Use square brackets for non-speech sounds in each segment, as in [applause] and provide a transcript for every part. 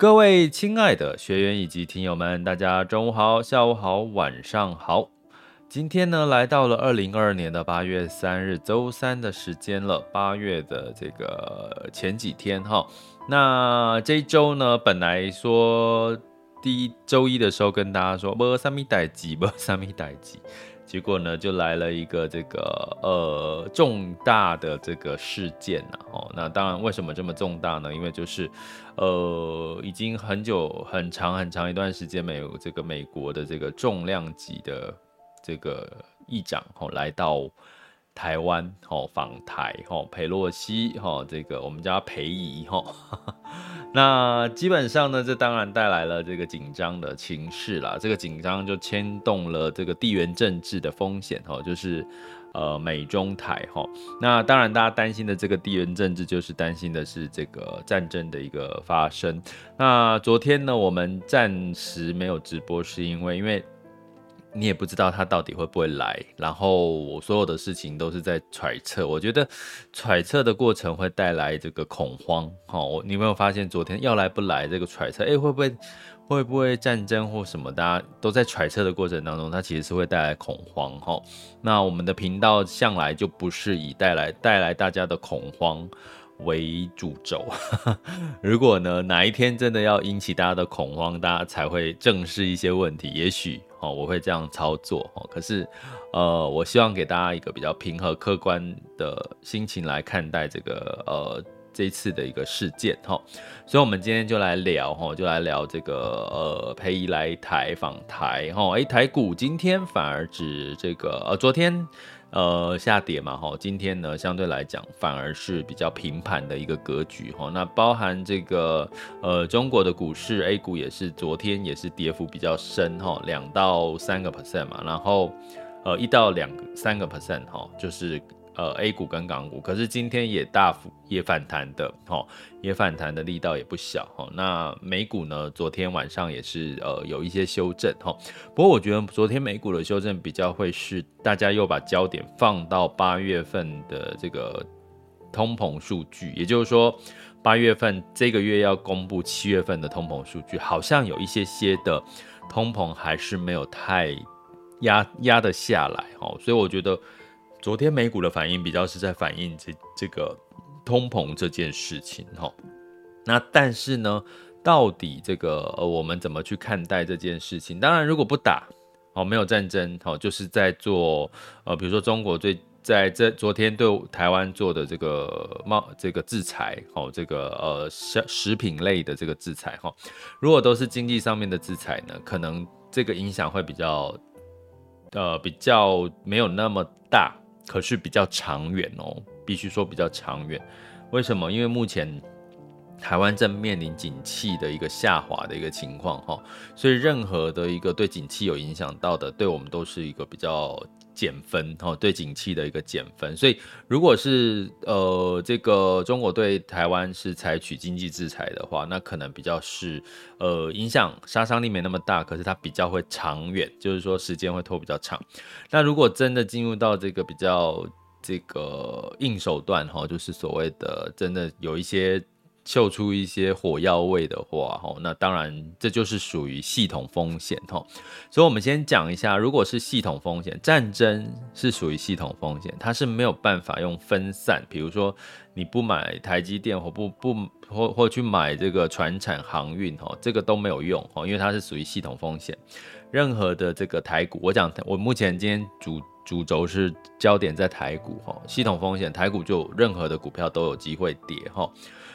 各位亲爱的学员以及听友们，大家中午好、下午好、晚上好。今天呢，来到了二零二二年的八月三日周三的时间了，八月的这个前几天哈。那这一周呢，本来说第一周一的时候跟大家说没什么代志，没什么代志。结果呢，就来了一个这个呃重大的这个事件呐，哦，那当然为什么这么重大呢？因为就是呃已经很久很长很长一段时间没有这个美国的这个重量级的这个议长哦来到台湾哦访台哦裴洛西哈这个我们叫裴姨哈。那基本上呢，这当然带来了这个紧张的情势啦。这个紧张就牵动了这个地缘政治的风险哈，就是呃美中台哈。那当然大家担心的这个地缘政治，就是担心的是这个战争的一个发生。那昨天呢，我们暂时没有直播，是因为因为。你也不知道他到底会不会来，然后我所有的事情都是在揣测。我觉得揣测的过程会带来这个恐慌。好，你有没有发现昨天要来不来这个揣测？哎，会不会会不会战争或什么？大家都在揣测的过程当中，它其实是会带来恐慌。哈，那我们的频道向来就不是以带来带来大家的恐慌为主轴，[laughs] 如果呢哪一天真的要引起大家的恐慌，大家才会正视一些问题。也许哦我会这样操作哦，可是呃我希望给大家一个比较平和客观的心情来看待这个呃这次的一个事件哈。所以我们今天就来聊哈，就来聊这个呃裴仪来台访台哈。哎，台股今天反而指这个呃昨天。呃，下跌嘛，哈，今天呢，相对来讲反而是比较平盘的一个格局，哈，那包含这个呃，中国的股市 A 股也是昨天也是跌幅比较深，哈，两到三个 percent 嘛，然后呃，一到两三个 percent，哈，就是。呃，A 股跟港股，可是今天也大幅也反弹的，齁，也反弹的力道也不小，齁。那美股呢，昨天晚上也是呃有一些修正，齁。不过我觉得昨天美股的修正比较会是大家又把焦点放到八月份的这个通膨数据，也就是说八月份这个月要公布七月份的通膨数据，好像有一些些的通膨还是没有太压压得下来，齁。所以我觉得。昨天美股的反应比较是在反映这这个通膨这件事情哈，那但是呢，到底这个呃我们怎么去看待这件事情？当然，如果不打哦，没有战争哦，就是在做呃，比如说中国对在这昨天对台湾做的这个贸这个制裁哦，这个呃食食品类的这个制裁哈，如果都是经济上面的制裁呢，可能这个影响会比较呃比较没有那么大。可是比较长远哦，必须说比较长远。为什么？因为目前台湾正面临景气的一个下滑的一个情况哈，所以任何的一个对景气有影响到的，对我们都是一个比较。减分哦，对景气的一个减分，所以如果是呃这个中国对台湾是采取经济制裁的话，那可能比较是呃影响杀伤力没那么大，可是它比较会长远，就是说时间会拖比较长。那如果真的进入到这个比较这个硬手段哈，就是所谓的真的有一些嗅出一些火药味的话，吼，那当然这就是属于系统风险，吼。所以，我们先讲一下，如果是系统风险，战争是属于系统风险，它是没有办法用分散，比如说你不买台积电或不不或或去买这个船产航运，吼，这个都没有用，吼，因为它是属于系统风险。任何的这个台股，我讲我目前今天主主轴是焦点在台股，吼，系统风险，台股就任何的股票都有机会跌，哈。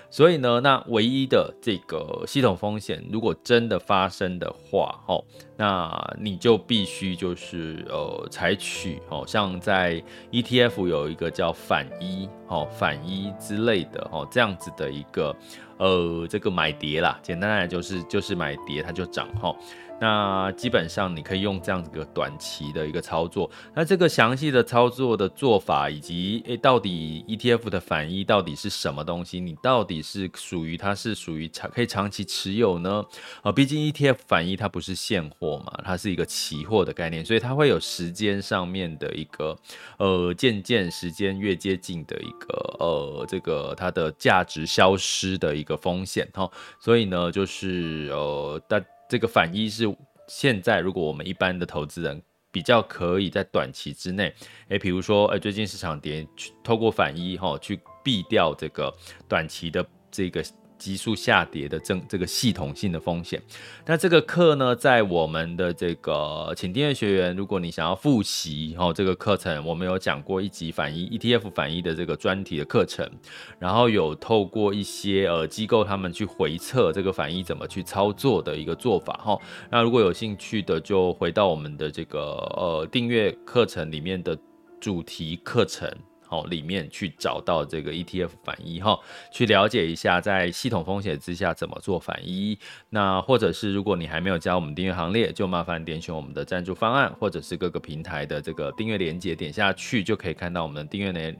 所以呢，那唯一的这个系统风险，如果真的发生的话，哦，那你就必须就是呃采取，哦，像在 ETF 有一个叫反一，哦，反一之类的，哦，这样子的一个呃这个买跌啦，简单来讲就是就是买跌它就涨，哈。那基本上你可以用这样子一个短期的一个操作，那这个详细的操作的做法以及诶、到底 ETF 的反一到底是什么东西？你到底是属于它是属于长可以长期持有呢？啊，毕竟 ETF 反一它不是现货嘛，它是一个期货的概念，所以它会有时间上面的一个呃渐渐时间越接近的一个呃这个它的价值消失的一个风险哈，所以呢就是呃但。这个反一是现在，如果我们一般的投资人比较可以在短期之内，诶，比如说，诶，最近市场跌，去透过反一哈去避掉这个短期的这个。急速下跌的这这个系统性的风险，那这个课呢，在我们的这个请订阅学员，如果你想要复习哦，这个课程我们有讲过一集反一 ETF 反一的这个专题的课程，然后有透过一些呃机构他们去回测这个反一怎么去操作的一个做法哈。那如果有兴趣的，就回到我们的这个呃订阅课程里面的主题课程。好，里面去找到这个 ETF 反一哈，去了解一下在系统风险之下怎么做反一。那或者是如果你还没有加我们订阅行列，就麻烦点选我们的赞助方案，或者是各个平台的这个订阅链接，点下去就可以看到我们的订阅内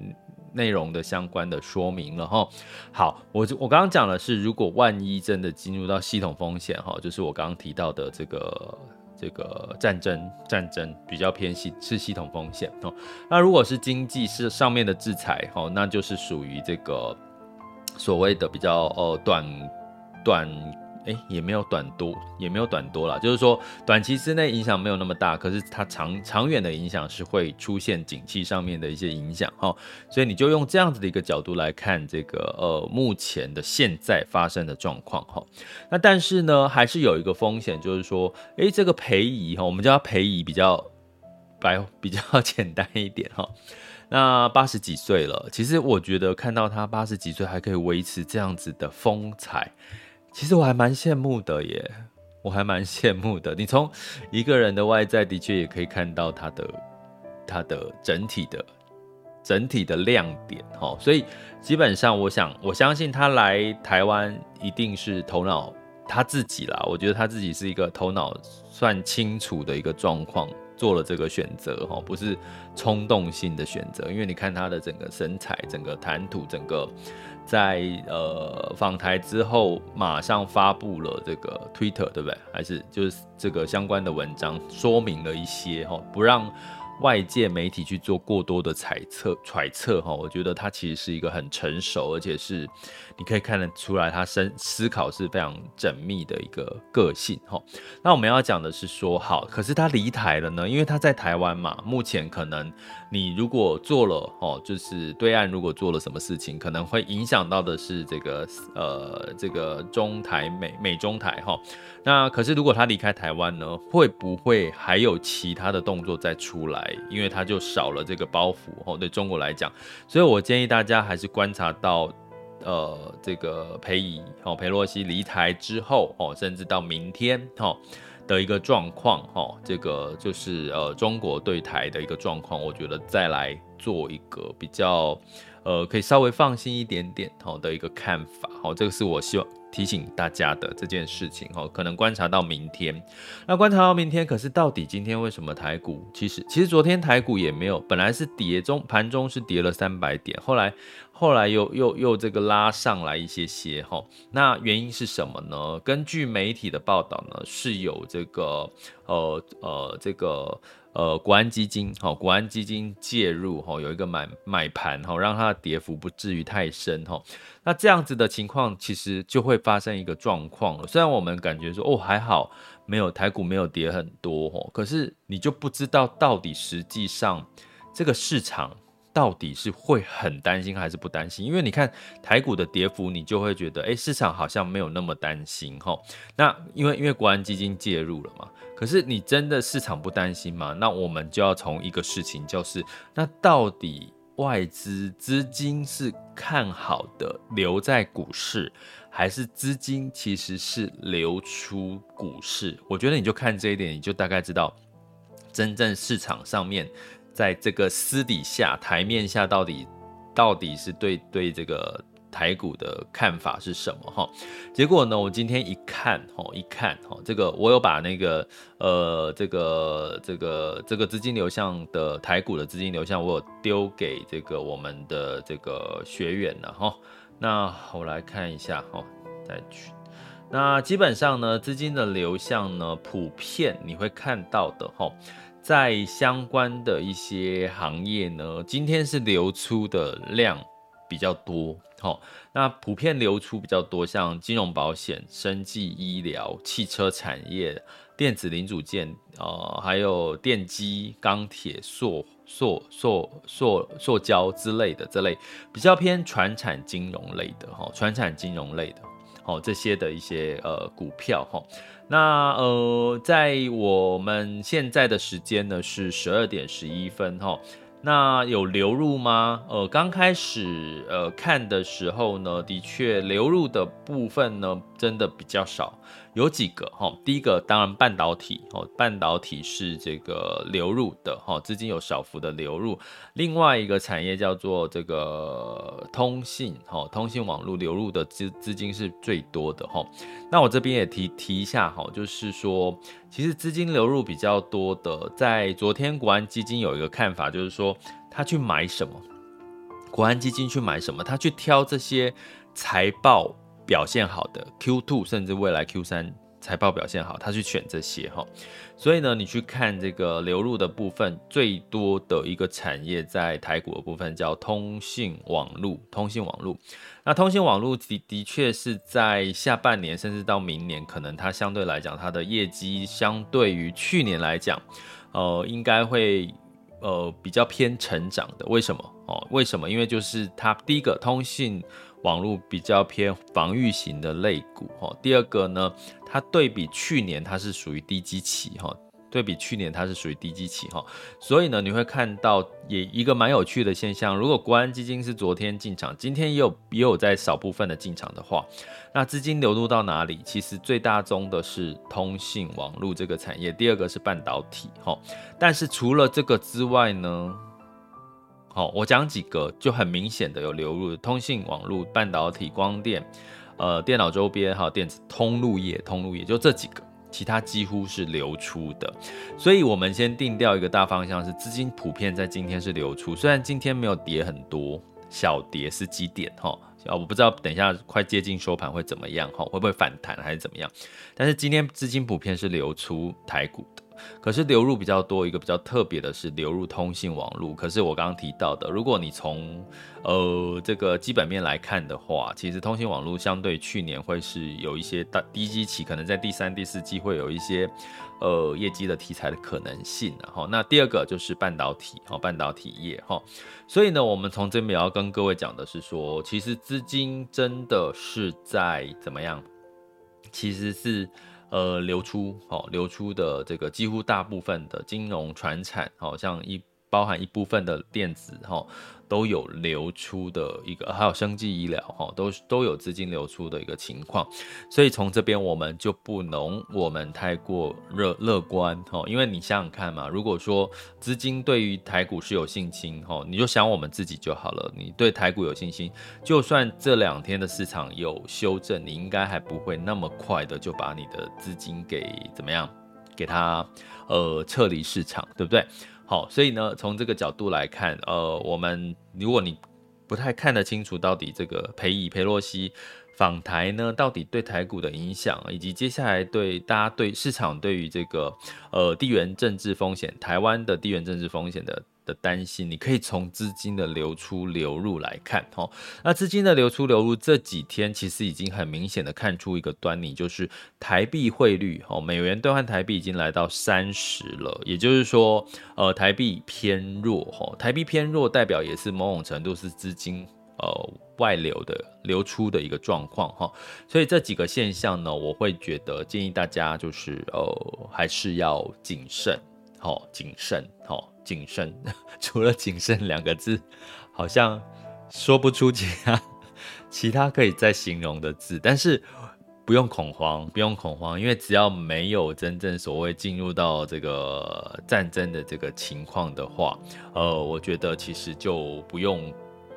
内容的相关的说明了哈。好，我我刚刚讲的是，如果万一真的进入到系统风险哈，就是我刚刚提到的这个。这个战争战争比较偏系是系统风险哦，那如果是经济是上面的制裁哦，那就是属于这个所谓的比较呃短短。哎，也没有短多，也没有短多了，就是说短期之内影响没有那么大，可是它长长远的影响是会出现景气上面的一些影响哈，所以你就用这样子的一个角度来看这个呃目前的现在发生的状况哈。那但是呢，还是有一个风险，就是说，诶，这个裴仪哈，我们叫他裴仪比较白比较 [laughs] 简单一点哈。那八十几岁了，其实我觉得看到他八十几岁还可以维持这样子的风采。其实我还蛮羡慕的耶，我还蛮羡慕的。你从一个人的外在的确也可以看到他的他的整体的整体的亮点哈，所以基本上我想我相信他来台湾一定是头脑他自己啦，我觉得他自己是一个头脑算清楚的一个状况做了这个选择哈，不是冲动性的选择，因为你看他的整个身材、整个谈吐、整个。在呃访台之后，马上发布了这个 Twitter，对不对？还是就是这个相关的文章，说明了一些哈，不让外界媒体去做过多的猜测揣测哈。我觉得他其实是一个很成熟，而且是。你可以看得出来，他深思考是非常缜密的一个个性哈。那我们要讲的是说，好，可是他离台了呢，因为他在台湾嘛。目前可能你如果做了哦，就是对岸如果做了什么事情，可能会影响到的是这个呃这个中台美美中台哈。那可是如果他离开台湾呢，会不会还有其他的动作再出来？因为他就少了这个包袱哦，对中国来讲。所以我建议大家还是观察到。呃，这个裴仪哦，裴洛西离台之后哦，甚至到明天哈的一个状况哈，这个就是呃中国对台的一个状况，我觉得再来做一个比较呃可以稍微放心一点点好的一个看法，好，这个是我希望。提醒大家的这件事情哦，可能观察到明天。那观察到明天，可是到底今天为什么台股？其实其实昨天台股也没有，本来是跌中盘中是跌了三百点，后来后来又又又这个拉上来一些些哈。那原因是什么呢？根据媒体的报道呢，是有这个呃呃这个。呃，国安基金，好，国安基金介入，哈，有一个买买盘，哈，让它的跌幅不至于太深哈。那这样子的情况，其实就会发生一个状况了。虽然我们感觉说哦还好，没有台股没有跌很多哈，可是你就不知道到底实际上这个市场。到底是会很担心还是不担心？因为你看台股的跌幅，你就会觉得，哎，市场好像没有那么担心哈。那因为因为国安基金介入了嘛，可是你真的市场不担心吗？那我们就要从一个事情，就是那到底外资资金是看好的留在股市，还是资金其实是流出股市？我觉得你就看这一点，你就大概知道真正市场上面。在这个私底下台面下，到底到底是对对这个台股的看法是什么哈？结果呢，我今天一看哈，一看哈，这个我有把那个呃这个这个这个资金流向的台股的资金流向，我有丢给这个我们的这个学员了哈。那我来看一下哈，再去。那基本上呢，资金的流向呢，普遍你会看到的哈。在相关的一些行业呢，今天是流出的量比较多，好，那普遍流出比较多，像金融保险、生技医疗、汽车产业、电子零组件，呃，还有电机、钢铁、塑、塑、塑、塑、塑胶之类的这类比较偏传产金融类的，哈，传产金融类的，好，这些的一些呃股票，哈。那呃，在我们现在的时间呢是十二点十一分哈。那有流入吗？呃，刚开始呃看的时候呢，的确流入的部分呢真的比较少。有几个哈，第一个当然半导体哦，半导体是这个流入的哈，资金有小幅的流入。另外一个产业叫做这个通信哈，通信网络流入的资资金是最多的哈。那我这边也提提一下哈，就是说其实资金流入比较多的，在昨天国安基金有一个看法，就是说他去买什么？国安基金去买什么？他去挑这些财报。表现好的 Q2 甚至未来 Q3 财报表现好，他去选这些哈，所以呢，你去看这个流入的部分，最多的一个产业在台股的部分叫通信网络，通信网络。那通信网络的的确是在下半年甚至到明年，可能它相对来讲，它的业绩相对于去年来讲，呃，应该会呃比较偏成长的。为什么？哦，为什么？因为就是它第一个通信。网络比较偏防御型的类股哈，第二个呢，它对比去年它是属于低基期哈，对比去年它是属于低基期哈，所以呢，你会看到也一个蛮有趣的现象，如果国安基金是昨天进场，今天也有也有在少部分的进场的话，那资金流入到哪里？其实最大宗的是通信网络这个产业，第二个是半导体哈，但是除了这个之外呢？好，我讲几个就很明显的有流入，通信网络、半导体、光电，呃，电脑周边还有电子通路业，通路业就这几个，其他几乎是流出的。所以，我们先定调一个大方向是，资金普遍在今天是流出，虽然今天没有跌很多，小跌是几点哈？啊，我不知道等一下快接近收盘会怎么样哈？会不会反弹还是怎么样？但是今天资金普遍是流出台股的。可是流入比较多，一个比较特别的是流入通信网络。可是我刚刚提到的，如果你从呃这个基本面来看的话，其实通信网络相对去年会是有一些大低基期，可能在第三、第四季会有一些呃业绩的题材的可能性。然后那第二个就是半导体，哈，半导体业，哈。所以呢，我们从这边也要跟各位讲的是说，其实资金真的是在怎么样？其实是。呃，流出，好，流出的这个几乎大部分的金融传产，好像一包含一部分的电子，哈。都有流出的一个，还有生技医疗哈，都都有资金流出的一个情况，所以从这边我们就不能我们太过乐乐观哈，因为你想想看嘛，如果说资金对于台股是有信心哈，你就想我们自己就好了，你对台股有信心，就算这两天的市场有修正，你应该还不会那么快的就把你的资金给怎么样，给它呃撤离市场，对不对？好，所以呢，从这个角度来看，呃，我们如果你不太看得清楚到底这个裴乙裴洛西访台呢，到底对台股的影响，以及接下来对大家对市场对于这个呃地缘政治风险，台湾的地缘政治风险的的担心，你可以从资金的流出流入来看哈。那资金的流出流入这几天其实已经很明显的看出一个端倪，就是台币汇率哦，美元兑换台币已经来到三十了，也就是说呃台币偏弱哈，台币偏弱代表也是某种程度是资金。呃，外流的流出的一个状况哈，所以这几个现象呢，我会觉得建议大家就是呃，还是要谨慎，好谨慎，好谨慎。[laughs] 除了谨慎两个字，好像说不出其他 [laughs] 其他可以再形容的字，但是不用恐慌，不用恐慌，因为只要没有真正所谓进入到这个战争的这个情况的话，呃，我觉得其实就不用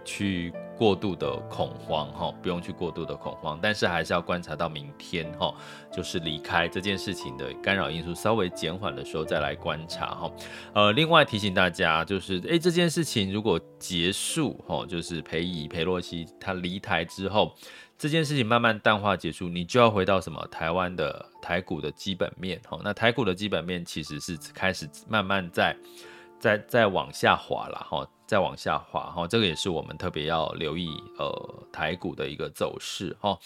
去。过度的恐慌哈，不用去过度的恐慌，但是还是要观察到明天哈，就是离开这件事情的干扰因素稍微减缓的时候再来观察哈。呃，另外提醒大家，就是诶，这件事情如果结束哈，就是裴仪裴洛西他离台之后，这件事情慢慢淡化结束，你就要回到什么台湾的台股的基本面哈。那台股的基本面其实是开始慢慢在在在往下滑了哈。再往下滑哈，这个也是我们特别要留意呃台股的一个走势哈。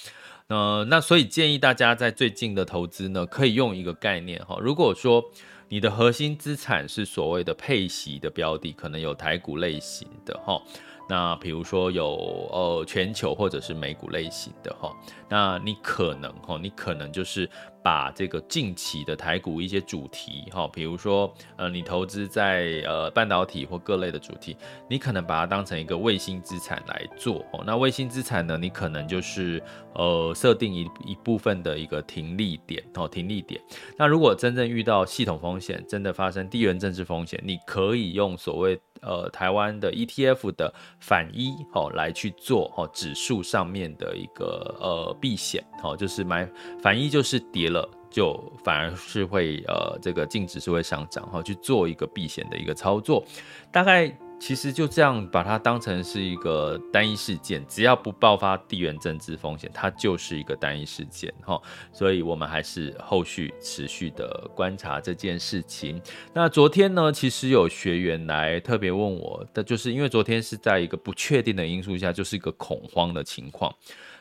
呃，那所以建议大家在最近的投资呢，可以用一个概念哈。如果说你的核心资产是所谓的配息的标的，可能有台股类型的哈。那比如说有呃全球或者是美股类型的哈，那你可能哈，你可能就是把这个近期的台股一些主题哈，比如说呃你投资在呃半导体或各类的主题，你可能把它当成一个卫星资产来做哦。那卫星资产呢，你可能就是呃设定一一部分的一个停利点哦，停利点。那如果真正遇到系统风险，真的发生地缘政治风险，你可以用所谓。呃，台湾的 ETF 的反一哦，来去做哦，指数上面的一个呃避险哦，就是买反一就是跌，就反而是会呃这个净值是会上涨哈，去做一个避险的一个操作，大概。其实就这样把它当成是一个单一事件，只要不爆发地缘政治风险，它就是一个单一事件哈。所以我们还是后续持续的观察这件事情。那昨天呢，其实有学员来特别问我的，就是因为昨天是在一个不确定的因素下，就是一个恐慌的情况。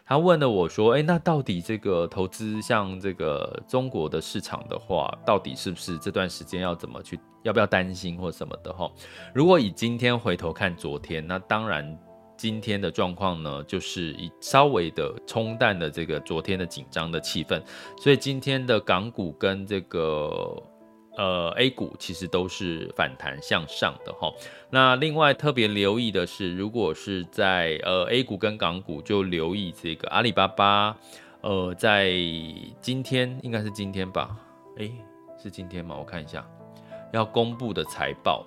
他问了我说：“诶，那到底这个投资像这个中国的市场的话，到底是不是这段时间要怎么去，要不要担心或什么的哈？如果以今天回头看昨天，那当然今天的状况呢，就是以稍微的冲淡了这个昨天的紧张的气氛，所以今天的港股跟这个。”呃，A 股其实都是反弹向上的哈。那另外特别留意的是，如果是在呃 A 股跟港股，就留意这个阿里巴巴。呃，在今天应该是今天吧？诶，是今天吗？我看一下，要公布的财报。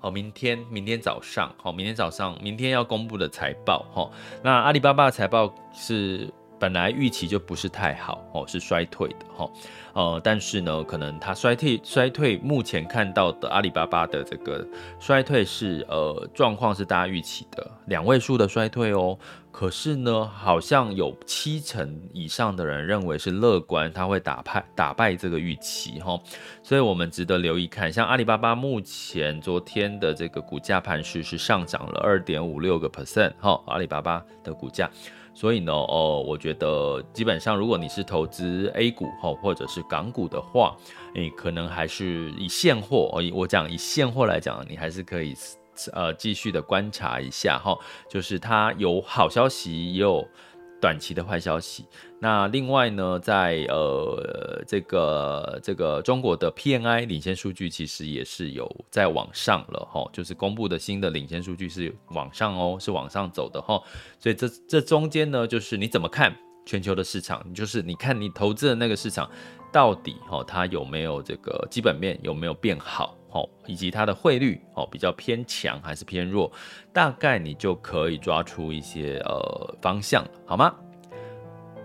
哦，明天，明天早上，好，明天早上，明天要公布的财报。哈，那阿里巴巴的财报是。本来预期就不是太好哦，是衰退的哈，呃，但是呢，可能它衰退衰退，目前看到的阿里巴巴的这个衰退是呃状况是大家预期的两位数的衰退哦，可是呢，好像有七成以上的人认为是乐观，他会打败打败这个预期哈，所以我们值得留意看，像阿里巴巴目前昨天的这个股价盘势是上涨了二点五六个 percent 哈，阿里巴巴的股价。所以呢，哦，我觉得基本上，如果你是投资 A 股哈，或者是港股的话，你可能还是以现货，我讲以现货来讲，你还是可以呃继续的观察一下哈，就是它有好消息，也有。短期的坏消息。那另外呢，在呃这个这个中国的 PNI 领先数据其实也是有在往上了哈，就是公布的新的领先数据是往上哦，是往上走的哈。所以这这中间呢，就是你怎么看全球的市场？就是你看你投资的那个市场到底哈，它有没有这个基本面有没有变好？哦，以及它的汇率哦，比较偏强还是偏弱，大概你就可以抓出一些呃方向，好吗？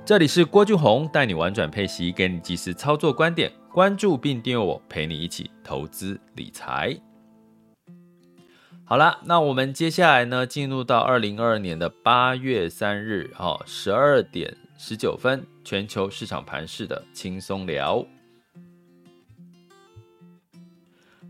这里是郭俊宏带你玩转配息，给你及时操作观点，关注并订阅我，陪你一起投资理财。好了，那我们接下来呢，进入到二零二二年的八月三日，哈，十二点十九分，全球市场盘势的轻松聊。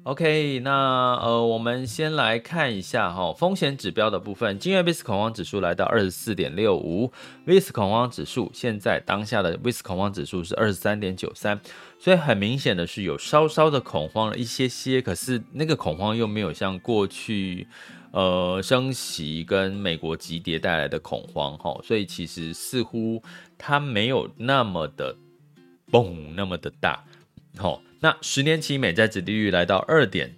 OK，那呃，我们先来看一下哈，风险指标的部分。今日 VIX 恐慌指数来到二十四点六五，VIX 恐慌指数现在当下的 VIX 恐慌指数是二十三点九三，所以很明显的是有稍稍的恐慌了一些些，可是那个恐慌又没有像过去呃升息跟美国急跌带来的恐慌哈，所以其实似乎它没有那么的嘣那么的大，好。那十年期美债殖利率来到二点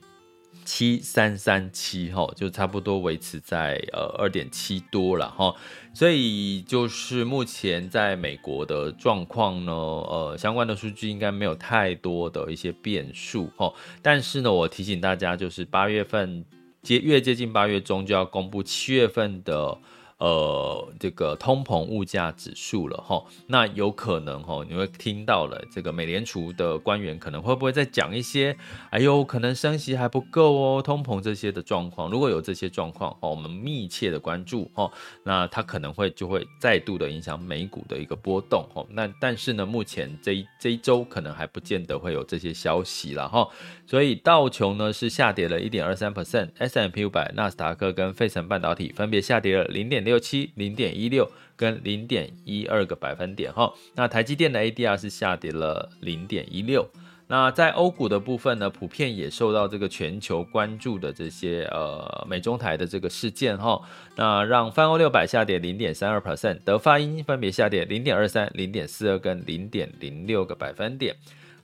七三三七，哈，就差不多维持在呃二点七多了，哈，所以就是目前在美国的状况呢，呃，相关的数据应该没有太多的一些变数，哈，但是呢，我提醒大家，就是八月份接越接近八月中就要公布七月份的。呃，这个通膨物价指数了哈，那有可能哈，你会听到了这个美联储的官员可能会不会再讲一些，哎呦，可能升息还不够哦，通膨这些的状况，如果有这些状况哦，我们密切的关注哦，那它可能会就会再度的影响美股的一个波动哦，那但是呢，目前这一这一周可能还不见得会有这些消息了哈，所以道琼呢是下跌了一点二三 percent，S&P 五百、纳斯达克跟费城半导体分别下跌了零点六。六七零点一六跟零点一二个百分点哈，那台积电的 ADR 是下跌了零点一六。那在欧股的部分呢，普遍也受到这个全球关注的这些呃美中台的这个事件哈，那让泛欧六百下跌零点三二 percent，德法英分别下跌零点二三、零点四二跟零点零六个百分点。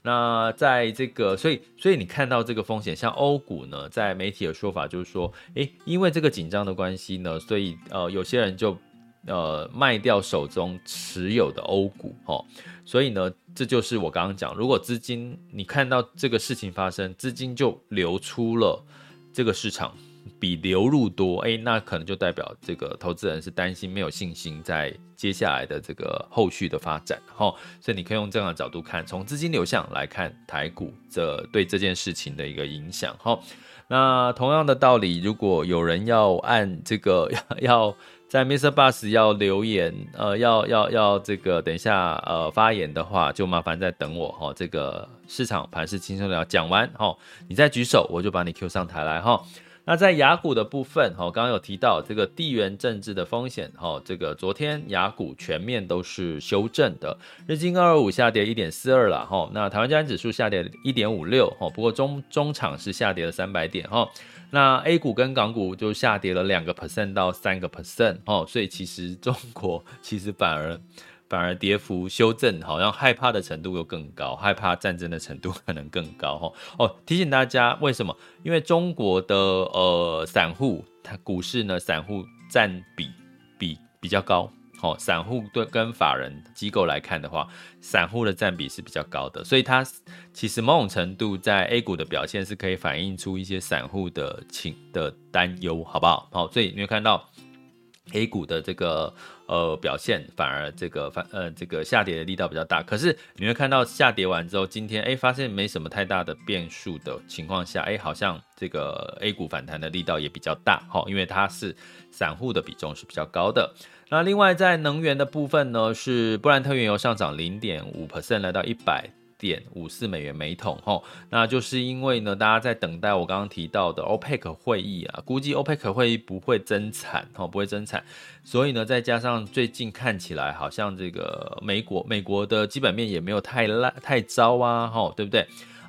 那在这个，所以所以你看到这个风险，像欧股呢，在媒体的说法就是说，诶，因为这个紧张的关系呢，所以呃，有些人就呃卖掉手中持有的欧股，哦，所以呢，这就是我刚刚讲，如果资金你看到这个事情发生，资金就流出了这个市场。比流入多，哎，那可能就代表这个投资人是担心没有信心在接下来的这个后续的发展，哈，所以你可以用这样的角度看，从资金流向来看台股这对这件事情的一个影响，哈。那同样的道理，如果有人要按这个要 [laughs] 要在 Mister Bus 要留言，呃，要要要这个等一下呃发言的话，就麻烦再等我，哈，这个市场盘势轻松聊讲完，哈，你再举手，我就把你 Q 上台来，哈。那在雅股的部分，哈，刚刚有提到这个地缘政治的风险，哈，这个昨天雅股全面都是修正的，日经二二五下跌一点四二了，哈，那台湾加权指数下跌一点五六，哈，不过中中场是下跌了三百点，哈，那 A 股跟港股就下跌了两个 percent 到三个 percent，哈，所以其实中国其实反而。反而跌幅修正，好像害怕的程度又更高，害怕战争的程度 [laughs] 可能更高哈。哦，提醒大家为什么？因为中国的呃散户，它股市呢散户占比比比较高，好、哦，散户对跟法人机构来看的话，散户的占比是比较高的，所以它其实某种程度在 A 股的表现是可以反映出一些散户的情的担忧，好不好？好，所以你会看到。A 股的这个呃表现反而这个反呃这个下跌的力道比较大，可是你会看到下跌完之后，今天哎发现没什么太大的变数的情况下，哎好像这个 A 股反弹的力道也比较大，哈，因为它是散户的比重是比较高的。那另外在能源的部分呢，是布兰特原油上涨零点五 percent 来到一百点五四美元每桶，吼，那就是因为呢，大家在等待我刚刚提到的 OPEC 会议啊，估计 OPEC 会议不会增产，吼，不会增产，所以呢，再加上最近看起来好像这个美国美国的基本面也没有太烂太糟啊，吼，对不对？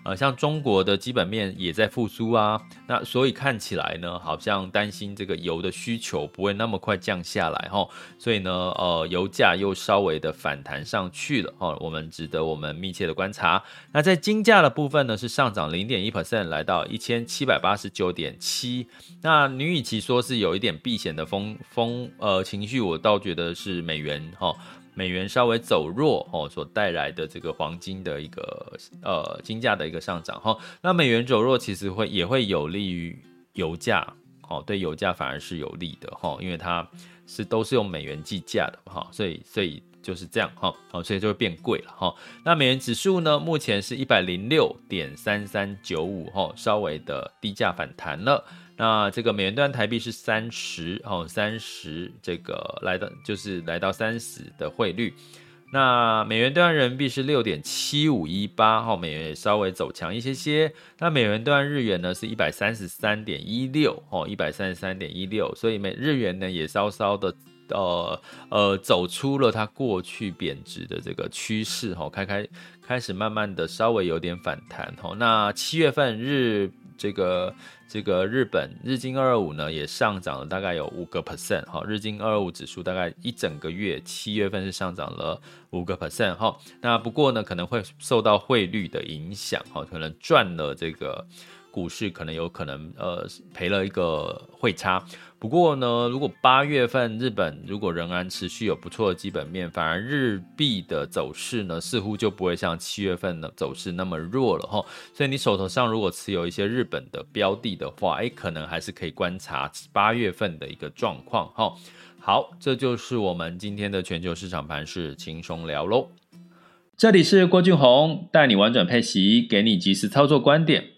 呃，像中国的基本面也在复苏啊，那所以看起来呢，好像担心这个油的需求不会那么快降下来哈，所以呢，呃，油价又稍微的反弹上去了哈，我们值得我们密切的观察。那在金价的部分呢，是上涨零点一 percent，来到一千七百八十九点七。那你与其说是有一点避险的风风呃情绪，我倒觉得是美元哈。美元稍微走弱哦，所带来的这个黄金的一个呃金价的一个上涨哈，那美元走弱其实会也会有利于油价哦，对油价反而是有利的哈，因为它是都是用美元计价的哈，所以所以就是这样哈，好，所以就会变贵了哈。那美元指数呢，目前是一百零六点三三九五哈，稍微的低价反弹了。那这个美元兑台币是三十哦，三十这个来到就是来到三十的汇率。那美元兑换人民币是六点七五一八，哈，美元也稍微走强一些些。那美元兑换日元呢是一百三十三点一六，哦，一百三十三点一六，所以美日元呢也稍稍的呃呃走出了它过去贬值的这个趋势，哈，开开开始慢慢的稍微有点反弹，哈。那七月份日这个。这个日本日经二二五呢也上涨了大概有五个 percent 哈，日经二二五指数大概一整个月七月份是上涨了五个 percent 哈，那不过呢可能会受到汇率的影响哈，可能赚了这个。股市可能有可能呃赔了一个汇差，不过呢，如果八月份日本如果仍然持续有不错的基本面，反而日币的走势呢似乎就不会像七月份的走势那么弱了哈。所以你手头上如果持有一些日本的标的的话，哎，可能还是可以观察八月份的一个状况哈。好，这就是我们今天的全球市场盘势轻松聊喽。这里是郭俊宏，带你玩转配息，给你及时操作观点。